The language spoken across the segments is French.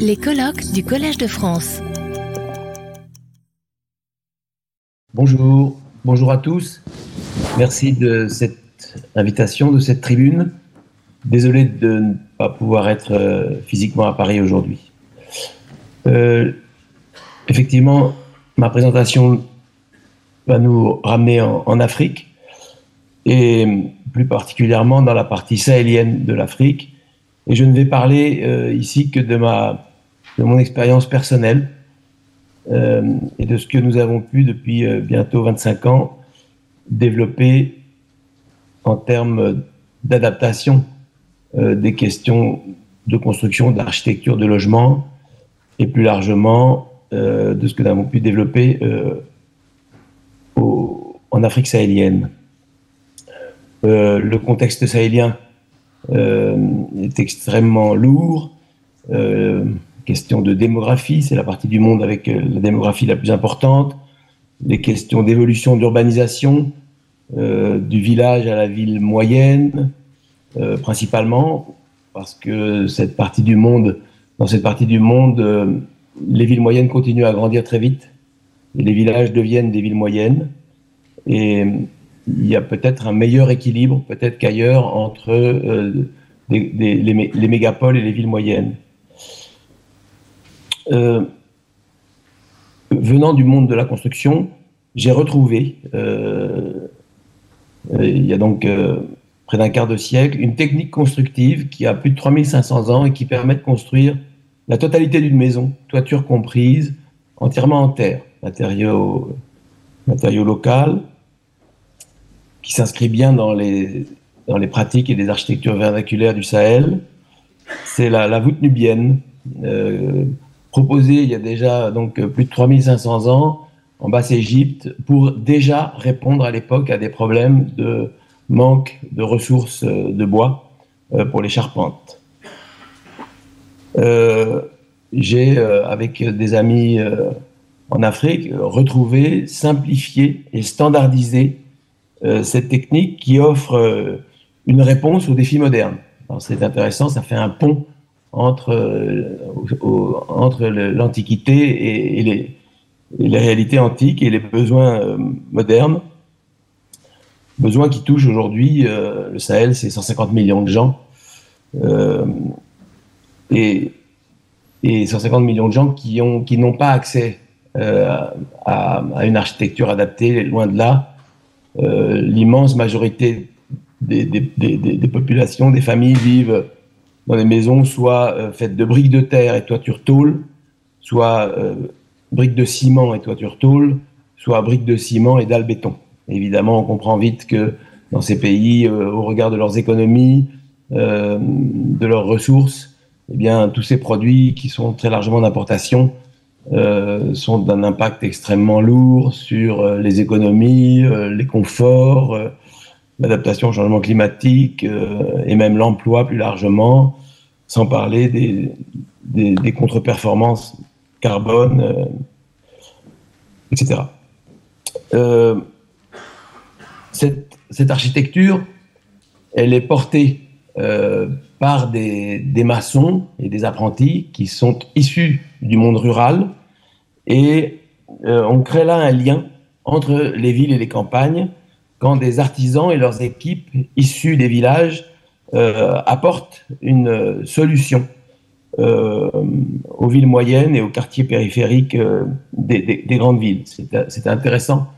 Les colloques du Collège de France. Bonjour, bonjour à tous. Merci de cette invitation, de cette tribune. Désolé de ne pas pouvoir être euh, physiquement à Paris aujourd'hui. Euh, effectivement, ma présentation va nous ramener en, Afrique et plus particulièrement dans la partie sahélienne de l'Afrique. Et je ne vais parler euh, ici que de, ma, de mon expérience personnelle et de ce que nous avons pu depuis bientôt 25 ans développer en termes d'adaptation euh, des questions de construction, d'architecture, de logement, et plus largement euh, de ce que nous avons pu développer euh, en Afrique sahélienne. le contexte sahélien est extrêmement lourd. question de démographie, c'est la partie du monde avec la démographie la plus importante. Les questions d'évolution, d'urbanisation, du village à la ville moyenne, euh, principalement parce que cette partie du monde, dans cette partie du monde, euh, les villes moyennes continuent à grandir très vite et les villages deviennent des villes moyennes. Et euh, il y a peut-être un meilleur équilibre, peut-être qu'ailleurs, entre les, mégapoles et les villes moyennes. venant du monde de la construction, j'ai retrouvé, il y a donc près d'un quart de siècle, une technique constructive qui a plus de 3500 ans et qui permet de construire la totalité d'une maison, toiture comprise, entièrement en terre, matériau, matériau local, qui s'inscrit bien dans les, dans les pratiques et les architectures vernaculaires du Sahel. C'est la, voûte nubienne, euh, proposée il y a déjà donc plus de 3500 ans en Basse-Égypte pour déjà répondre à l'époque à des problèmes de manque de ressources euh, de bois euh, pour les charpentes. J'ai, avec des amis en Afrique, retrouvé, simplifié et standardisé cette technique qui offre une réponse aux défis modernes. C'est intéressant, ça fait un pont entre, entre l'Antiquité et, les, et les réalités antiques et les besoins modernes. Besoin qui touche aujourd'hui euh, le Sahel, c'est 150 millions de gens. Euh, et, et 150 millions de gens qui n'ont pas accès euh, à, une architecture adaptée, loin de là. L'immense majorité des, populations, des familles vivent dans des maisons soit faites de briques de terre et toiture tôle, soit briques de ciment et toiture tôle, soit briques de ciment et dalles béton. Évidemment, on comprend vite que dans ces pays, euh, au regard de leurs économies, euh, de leurs ressources, eh bien, tous ces produits qui sont très largement d'importation euh, sont d'un impact extrêmement lourd sur les économies, les conforts, l'adaptation au changement climatique et même l'emploi plus largement, sans parler des contre-performances carbone, etc cette, architecture, elle est portée euh, par des, maçons et des apprentis qui sont issus du monde rural et euh, on crée là un lien entre les villes et les campagnes quand des artisans et leurs équipes issus des villages euh, apportent une solution aux villes moyennes et aux quartiers périphériques des, des, grandes villes. C'est intéressant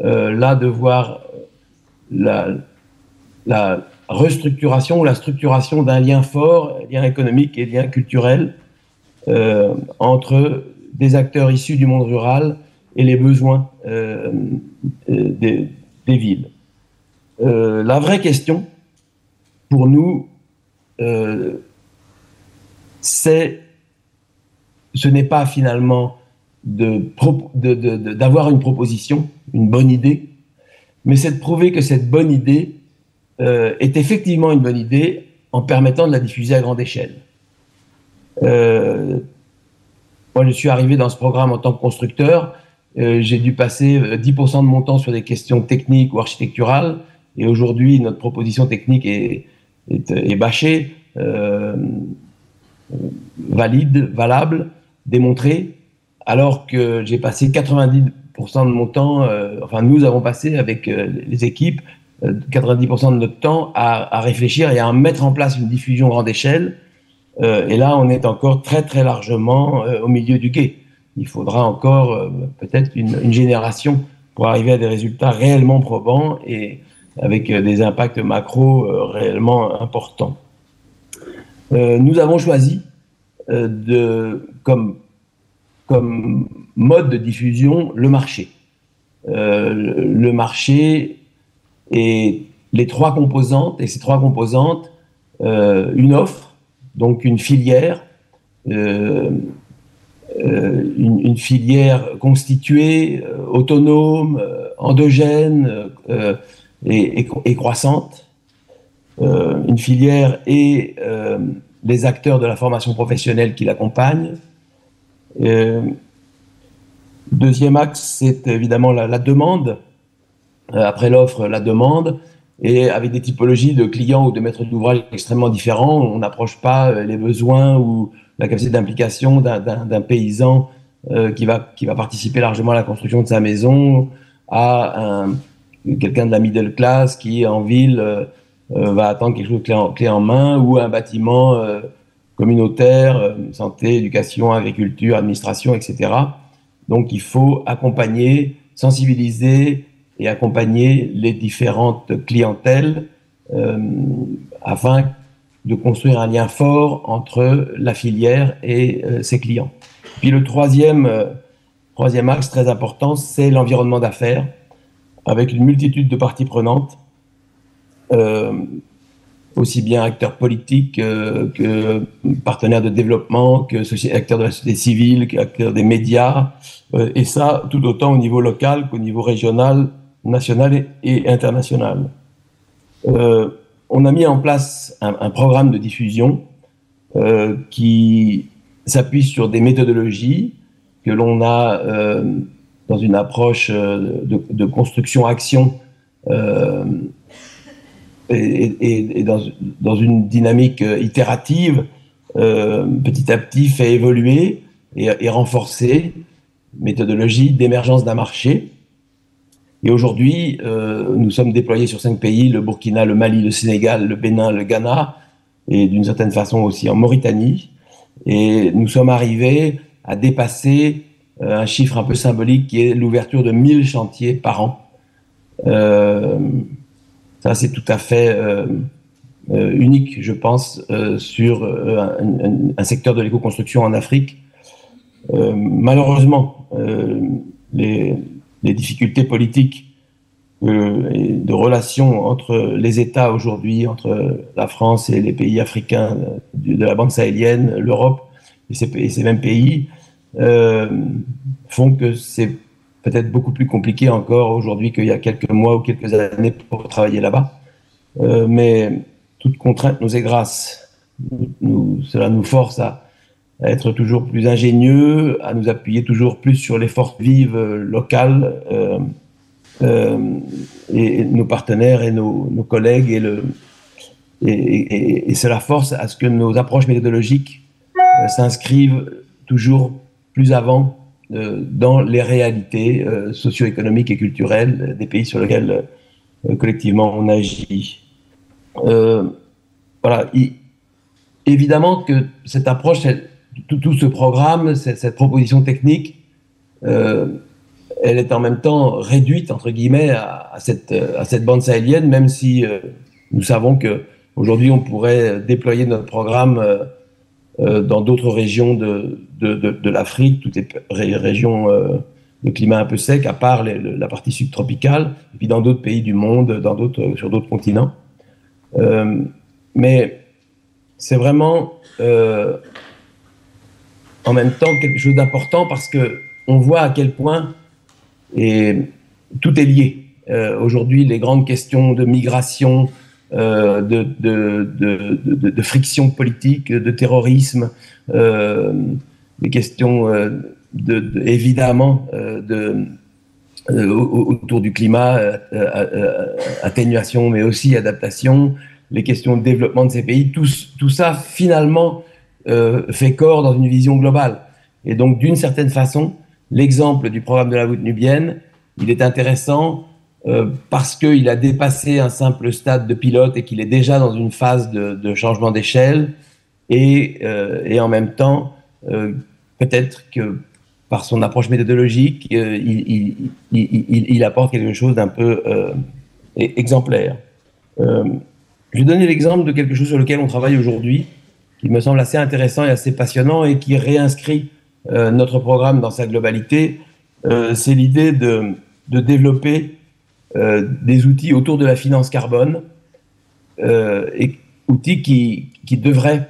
là de voir la, la restructuration ou la structuration d'un lien fort, lien économique et lien culturel euh, entre des acteurs issus du monde rural et les besoins euh, euh, des, des, villes. la vraie question pour nous, c'est, ce n'est pas finalement d'avoir de, de, une proposition, une bonne idée, mais c'est de prouver que cette bonne idée euh, est effectivement une bonne idée en permettant de la diffuser à grande échelle. Euh, moi, je suis arrivé dans ce programme en tant que constructeur. Euh, j'ai dû passer 10% de mon temps sur des questions techniques ou architecturales. Et aujourd'hui, notre proposition technique est, est, bâchée. valide, valable, démontré, alors que j'ai passé 90% de mon temps, enfin nous avons passé avec les équipes 90% de notre temps à, réfléchir et à mettre en place une diffusion grande échelle. et là, on est encore très très largement au milieu du guet. Il faudra encore peut-être une, génération pour arriver à des résultats réellement probants et avec euh, des impacts macro euh, réellement importants. Euh, nous avons choisi de, comme, comme mode de diffusion le marché. le marché et les trois composantes, et ces trois composantes, une offre, donc une filière, une, une, filière constituée, autonome, endogène, et, croissante, euh, une filière et euh, les acteurs de la formation professionnelle qui l'accompagnent. Euh, deuxième axe, c'est évidemment la, demande. Après l'offre, la demande. Et avec des typologies de clients ou de maîtres d'ouvrage extrêmement différents, on n'approche pas les besoins ou la capacité d'implication d'un paysan qui, va, qui va participer largement à la construction de sa maison à un, quelqu'un de la middle class qui, en ville, euh, euh, va attendre quelque chose de clé en, main ou un bâtiment euh, communautaire, santé, éducation, agriculture, administration, etc. Donc il faut accompagner, sensibiliser et accompagner les différentes clientèles afin de construire un lien fort entre la filière et ses clients. Puis le troisième, troisième axe très important, c'est l'environnement d'affaires avec une multitude de parties prenantes, euh, aussi bien acteurs politiques euh, que partenaires de développement, que acteurs de la société civile, qu'acteurs des médias, euh, et ça tout autant au niveau local qu'au niveau régional, national et, international. on a mis en place un, programme de diffusion qui s'appuie sur des méthodologies que l'on a dans une approche euh, de, construction-action euh, et, dans, une dynamique euh, itérative, petit à petit fait évoluer et, renforcer méthodologie d'émergence d'un marché. Et aujourd'hui, nous sommes déployés sur cinq pays, le Burkina, le Mali, le Sénégal, le Bénin, le Ghana, et d'une certaine façon aussi en Mauritanie. Et nous sommes arrivés à dépasser euh, un chiffre un peu symbolique qui est l'ouverture de 1000 chantiers par an. Euh, ça, c'est tout à fait euh, unique, je pense, sur un, secteur de l'éco-construction en Afrique. malheureusement, les, difficultés politiques et de relations entre les États aujourd'hui, entre la France et les pays africains de, la bande sahélienne, l'Europe et ces, mêmes pays, euh, font que c'est peut-être beaucoup plus compliqué encore aujourd'hui qu'il y a quelques mois ou quelques années pour travailler là-bas. Euh, mais toute contrainte nous est grâce. Cela nous force à, être toujours plus ingénieux, à nous appuyer toujours plus sur les forces vives locales euh, euh, et, nos partenaires et nos, collègues et, le, et, et, et, cela force à ce que nos approches méthodologiques s'inscrivent toujours plus avant euh, dans les réalités euh, socio-économiques et culturelles des pays sur lesquels euh, collectivement on agit. voilà. évidemment que cette approche, tout, ce programme, cette, proposition technique, elle est en même temps réduite, entre guillemets, à, cette, à cette, bande sahélienne, même si nous savons que aujourd'hui on pourrait déployer notre programme euh, dans d'autres régions de, de, de, l'Afrique, toutes les régions euh, de climat un peu sec, à part la partie subtropicale, et puis dans d'autres pays du monde, dans sur d'autres continents. Euh, mais c'est vraiment en même temps quelque chose d'important parce que on voit à quel point tout est lié. Aujourd'hui, les grandes questions de migration, euh, de, de, friction politique, de terrorisme, euh, questions euh, de, évidemment de, autour du climat, atténuation, mais aussi adaptation, les questions de développement de ces pays, tout ça finalement fait corps dans une vision globale. Et donc, d'une certaine façon, l'exemple du programme de la voûte nubienne, il est intéressant parce qu'il a dépassé un simple stade de pilote et qu'il est déjà dans une phase de, changement d'échelle. Et, et, en même temps, peut-être que par son approche méthodologique, il, il, apporte quelque chose d'un peu exemplaire. Euh, je vais donner l'exemple de quelque chose sur lequel on travaille aujourd'hui, qui me semble assez intéressant et assez passionnant et qui réinscrit euh, notre programme dans sa globalité. Euh, c'est l'idée de, développer des outils autour de la finance carbone, outils qui, devraient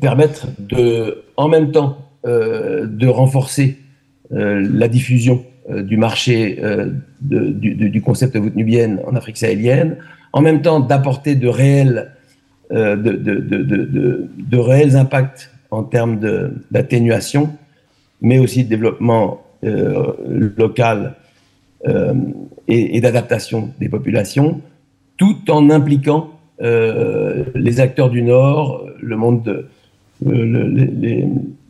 permettre de, en même temps de renforcer la diffusion euh, du marché euh, du, concept de voûte nubienne en Afrique sahélienne, en même temps d'apporter de réels, euh, de, réels impacts en termes d'atténuation, mais aussi de développement local et, d'adaptation des populations, tout en impliquant les acteurs du Nord, le monde de,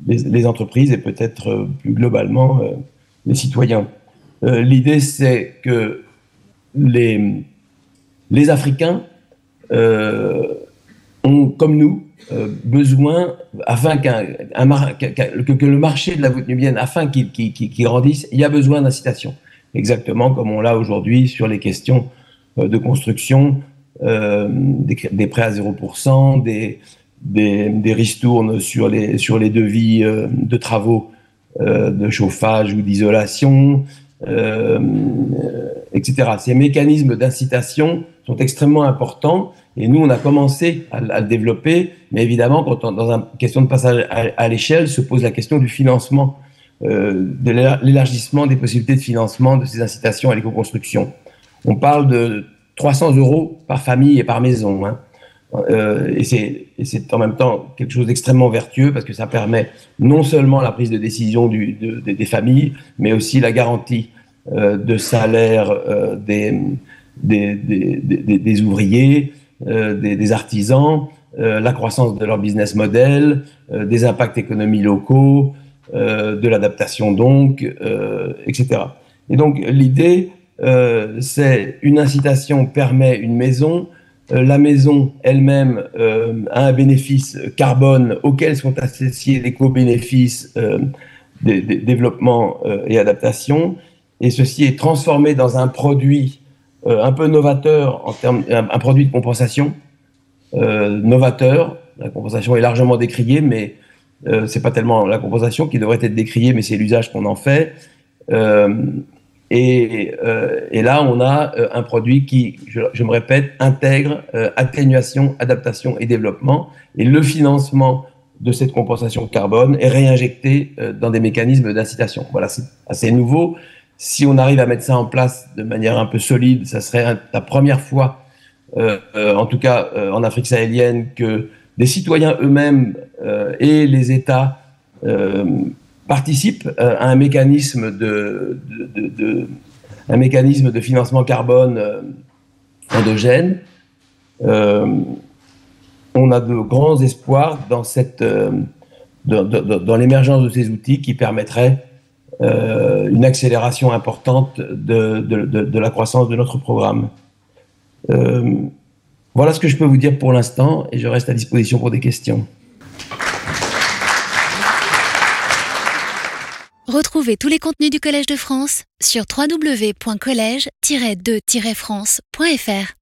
les, entreprises et peut-être plus globalement les citoyens. Euh, l'idée, c'est que les, les Africains euh, comme nous, euh, besoin, afin que, le marché de la voûte nubienne, afin qu'il, grandisse, il y a besoin d'incitation. Exactement comme on l'a aujourd'hui sur les questions de construction, des, prêts à 0%, des, des, ristournes sur les, devis de travaux euh, de chauffage ou d'isolation, euh, etc. Ces mécanismes d'incitation sont extrêmement importants et nous, on a commencé à, le développer, mais évidemment, quand dans une question de passage à, l'échelle, se pose la question du financement, euh, de l'élargissement des possibilités de financement de ces incitations à l'éco-construction. On parle de 300 euros par famille et par maison. Hein. Euh, et c'est en même temps quelque chose d'extrêmement vertueux parce que ça permet non seulement la prise de décision des familles, mais aussi la garantie euh, de salaire des, ouvriers, des, artisans, la croissance de leur business model, des impacts économiques locaux, de l'adaptation donc, etc. Et donc l'idée, c'est une incitation permet une maison euh, la maison elle-même euh, a un bénéfice carbone auquel sont associés les co-bénéfices euh, des, développement et adaptation. Et ceci est transformé dans un produit un peu novateur en termes, un, produit de compensation novateur. La compensation est largement décriée, mais c'est pas tellement la compensation qui devrait être décriée, mais c'est l'usage qu'on en fait. Euh, et, là, on a euh, un produit qui, je, me répète, intègre euh, atténuation, adaptation et développement. Et le financement de cette compensation carbone est réinjecté dans des mécanismes d'incitation. Voilà, c'est assez nouveau. Si on arrive à mettre ça en place de manière un peu solide, ça serait la première fois, en tout cas en Afrique sahélienne, que des citoyens eux-mêmes et les États participe euh, à un mécanisme de, un mécanisme de financement carbone euh, endogène. Euh, on a de grands espoirs dans, cette, dans, l'émergence de ces outils qui permettraient une accélération importante de, de, la croissance de notre programme. voilà ce que je peux vous dire pour l'instant et je reste à disposition pour des questions. Retrouvez tous les contenus du Collège de France sur www.colège-2-france.fr.